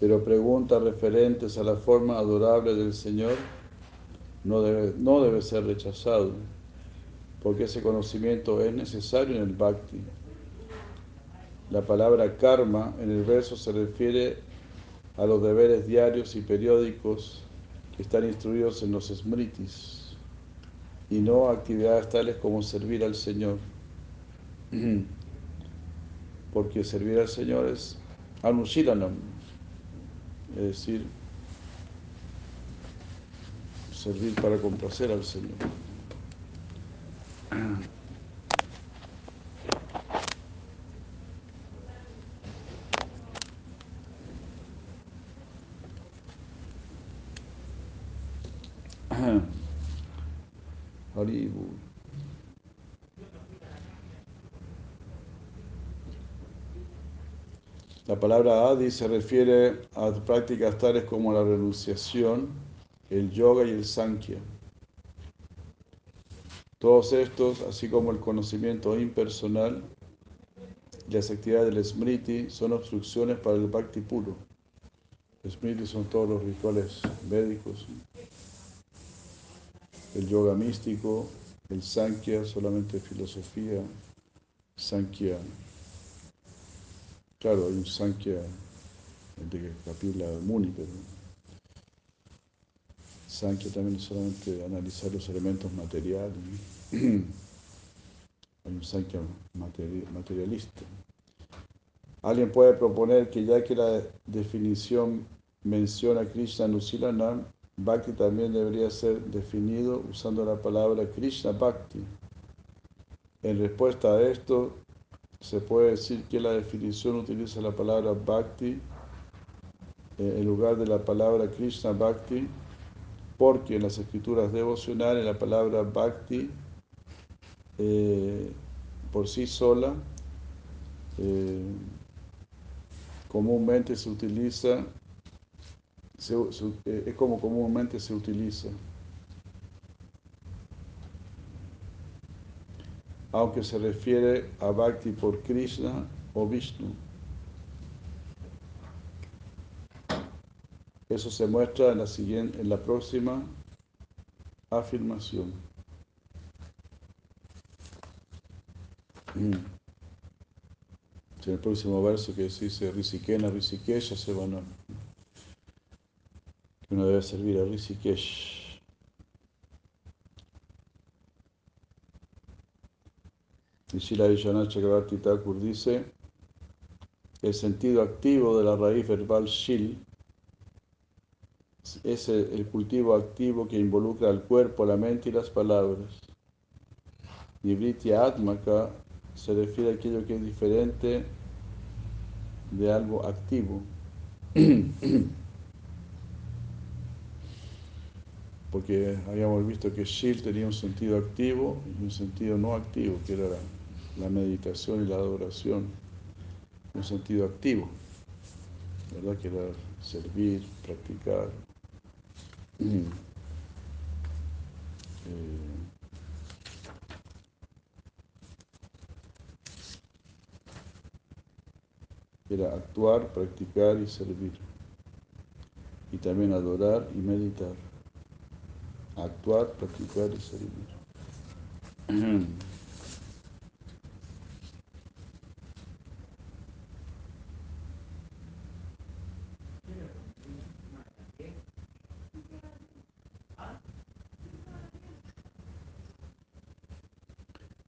Pero preguntas referentes a la forma adorable del Señor no debe, no debe ser rechazado porque ese conocimiento es necesario en el bhakti. La palabra karma en el verso se refiere a los deberes diarios y periódicos que están instruidos en los smritis y no actividades tales como servir al Señor. Porque servir al Señor es anushilanam, es decir, servir para complacer al Señor. Haribu. La palabra Adi se refiere a prácticas tales como la renunciación, el yoga y el sankhya. Todos estos, así como el conocimiento impersonal y las actividades del Smriti, son obstrucciones para el Bhakti puro. Smriti son todos los rituales védicos. El yoga místico, el Sankhya, solamente filosofía, Sankhya. Claro, hay un Sankhya de Kapila Muni, pero Sankhya también solamente analizar los elementos materiales. Hay un Sankhya materialista. Alguien puede proponer que ya que la definición menciona Krishna Nusilanam, Bhakti también debería ser definido usando la palabra Krishna Bhakti. En respuesta a esto, se puede decir que la definición utiliza la palabra Bhakti en lugar de la palabra Krishna Bhakti porque en las escrituras devocionales la palabra bhakti eh, por sí sola eh, comúnmente se utiliza, eh, es como comúnmente se utiliza. Aunque se refiere a Bhakti por Krishna o Vishnu. Eso se muestra en la, siguiente, en la próxima afirmación. Mm. En el próximo verso que dice Rishikena, Rishikesha se van a... que uno debe servir a Rishikesh. Y Shila Vishana Chakravarti Thakur dice, el sentido activo de la raíz verbal Shil es el cultivo activo que involucra al cuerpo, la mente y las palabras. Nivriti Atmaka se refiere a aquello que es diferente de algo activo. Porque habíamos visto que Shil tenía un sentido activo y un sentido no activo, que era la, la meditación y la adoración. Un sentido activo, ¿verdad? Que era servir, practicar. Eh, era actuar, practicar y servir. Y también adorar y meditar. Actuar, practicar y servir.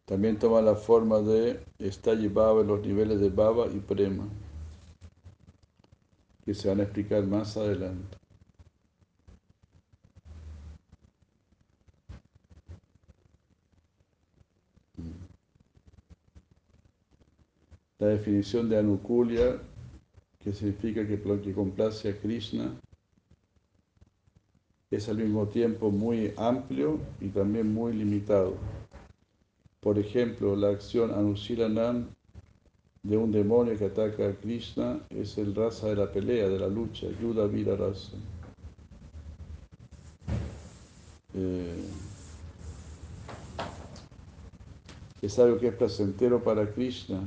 También toma la forma de Estalle Baba en los niveles de Baba y Prema, que se van a explicar más adelante. La definición de Anukulya, que significa que lo que complace a Krishna, es al mismo tiempo muy amplio y también muy limitado. Por ejemplo, la acción Anusilanam de un demonio que ataca a Krishna es el rasa de la pelea, de la lucha, Yuda Vira Rasa. Eh, es algo que es placentero para Krishna,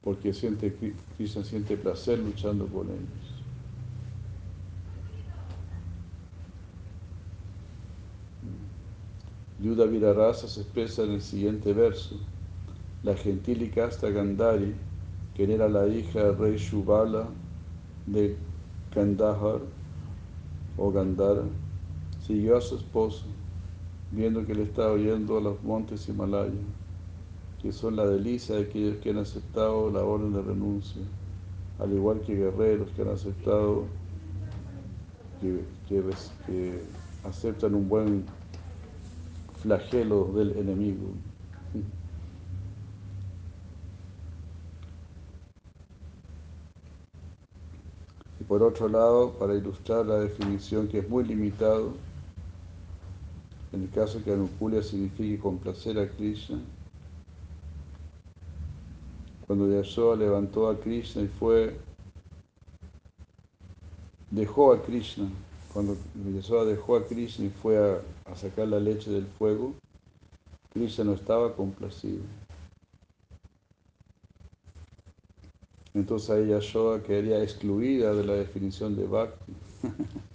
porque siente, Krishna siente placer luchando con ellos. Yuda Virarasa se expresa en el siguiente verso. La gentil y casta Gandhari, quien era la hija del rey Shubala de Kandahar o Gandhara, siguió a su esposo, viendo que le estaba oyendo a los montes Himalaya, que son la delicia de aquellos que han aceptado la orden de renuncia, al igual que guerreros que han aceptado, que aceptan un buen flagelo del enemigo. Y por otro lado, para ilustrar la definición que es muy limitado, en el caso que Anukulia signifique complacer a Krishna, cuando Yashoda levantó a Krishna y fue, dejó a Krishna, cuando Yashoda dejó a Krishna y fue a, sacar la leche del fuego, Krishna no estaba complacido. Entonces ahí Yashoda quedaría excluida de la definición de Bhakti.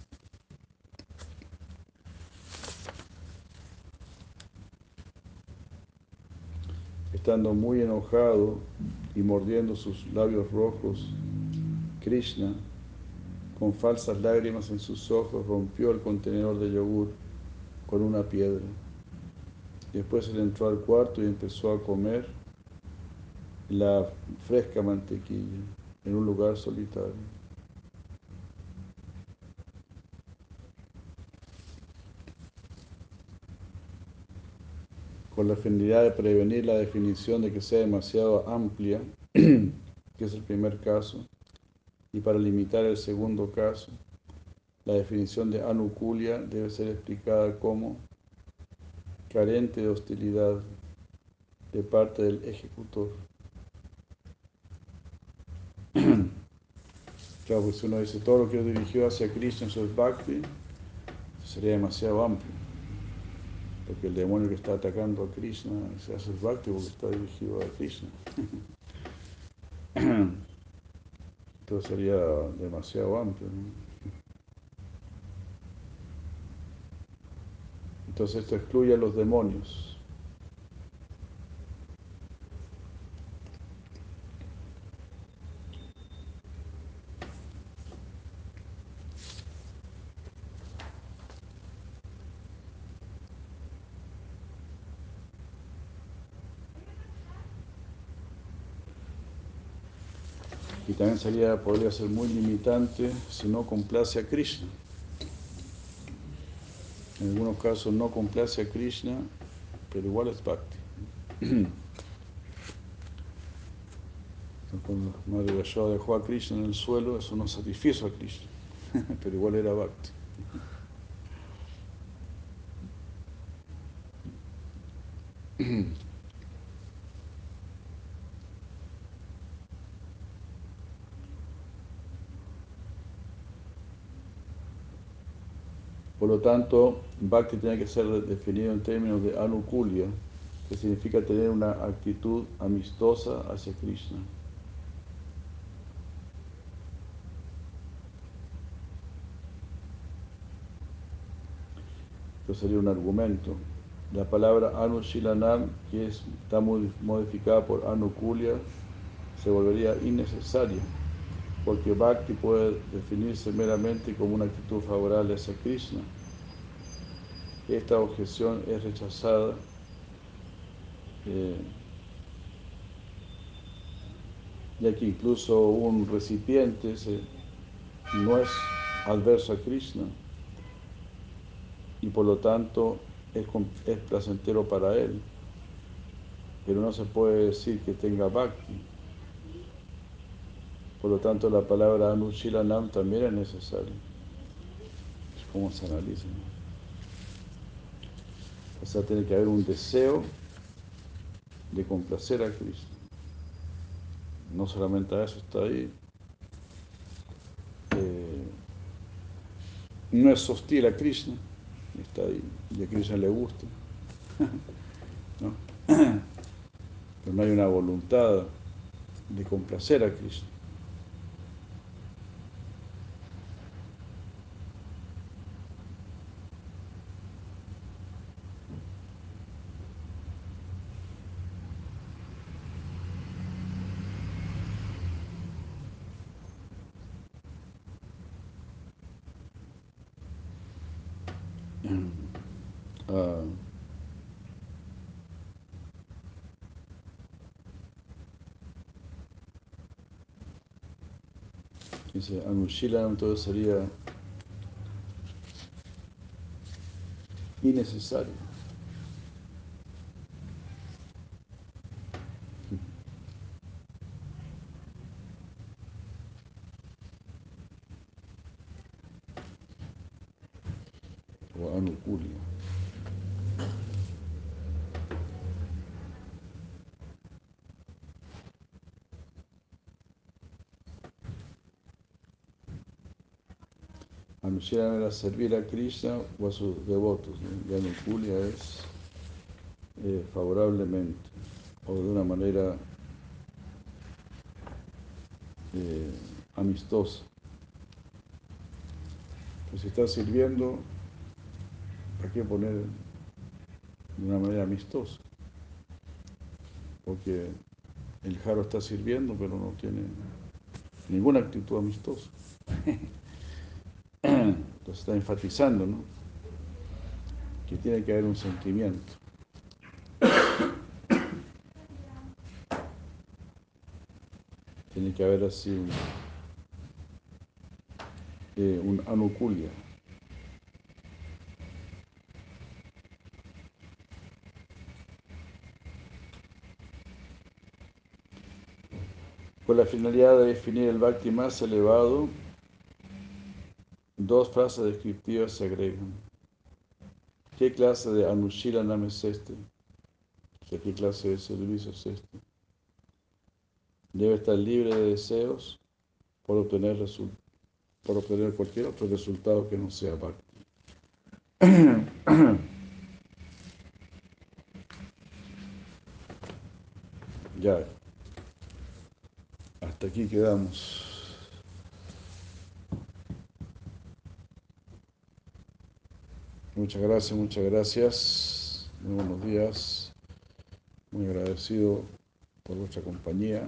Estando muy enojado y mordiendo sus labios rojos, Krishna, con falsas lágrimas en sus ojos, rompió el contenedor de yogur con una piedra. Después él entró al cuarto y empezó a comer la fresca mantequilla en un lugar solitario. Con la finalidad de prevenir la definición de que sea demasiado amplia, que es el primer caso, y para limitar el segundo caso, la definición de anukulia debe ser explicada como carente de hostilidad de parte del ejecutor. Claro, pues uno dice todo lo que es dirigido hacia Krishna, eso es Bhakti, sería demasiado amplio. Porque el demonio que está atacando a Krishna se hace Bhakti porque está dirigido a Krishna. Sería demasiado amplio. ¿no? Entonces esto excluye a los demonios. Y también sería, podría ser muy limitante si no complace a Krishna. En algunos casos no complace a Krishna pero igual es bhakti. Cuando Madre Yashoda dejó a Krishna en el suelo, eso no satisfizo a Krishna, pero igual era bhakti. Por lo tanto, Bhakti tiene que ser definido en términos de anukulya, que significa tener una actitud amistosa hacia Krishna. Esto sería un argumento. La palabra Anushilanam, que es, está muy modificada por Anukulya, se volvería innecesaria, porque Bhakti puede definirse meramente como una actitud favorable hacia Krishna. Esta objeción es rechazada eh, ya que incluso un recipiente no es adverso a Krishna y por lo tanto es, placentero para él, pero no se puede decir que tenga bhakti. Por lo tanto, la palabra Anushilanam también es necesaria. Es como se analiza. O sea, tiene que haber un deseo de complacer a Cristo. No solamente a eso está ahí. Eh, no es hostil a Krishna, está ahí, y a Krishna le gusta. ¿no? Pero no hay una voluntad de complacer a Krishna. Ah, dice Anushila entonces sería innecesario. O. Anunciaron era servir a Krishna o a sus devotos. ¿no? Es eh, favorablemente o de una manera eh, amistosa. Pues si está sirviendo, hay que poner de una manera amistosa. Porque el jaro está sirviendo, pero no tiene ninguna actitud amistosa. Está enfatizando, ¿no? Que tiene que haber un sentimiento. Tiene que haber así un, eh, un anukulya. Con la finalidad de definir el bhakti más elevado, dos frases descriptivas se agregan. ¿Qué clase de Anushilanam es este? ¿qué clase de servicio es este? Debe estar libre de deseos por obtener, por cualquier otro resultado que no sea bhakti. ya, hasta aquí quedamos. Muchas gracias, muchas gracias. Muy buenos días. Muy agradecido por vuestra compañía.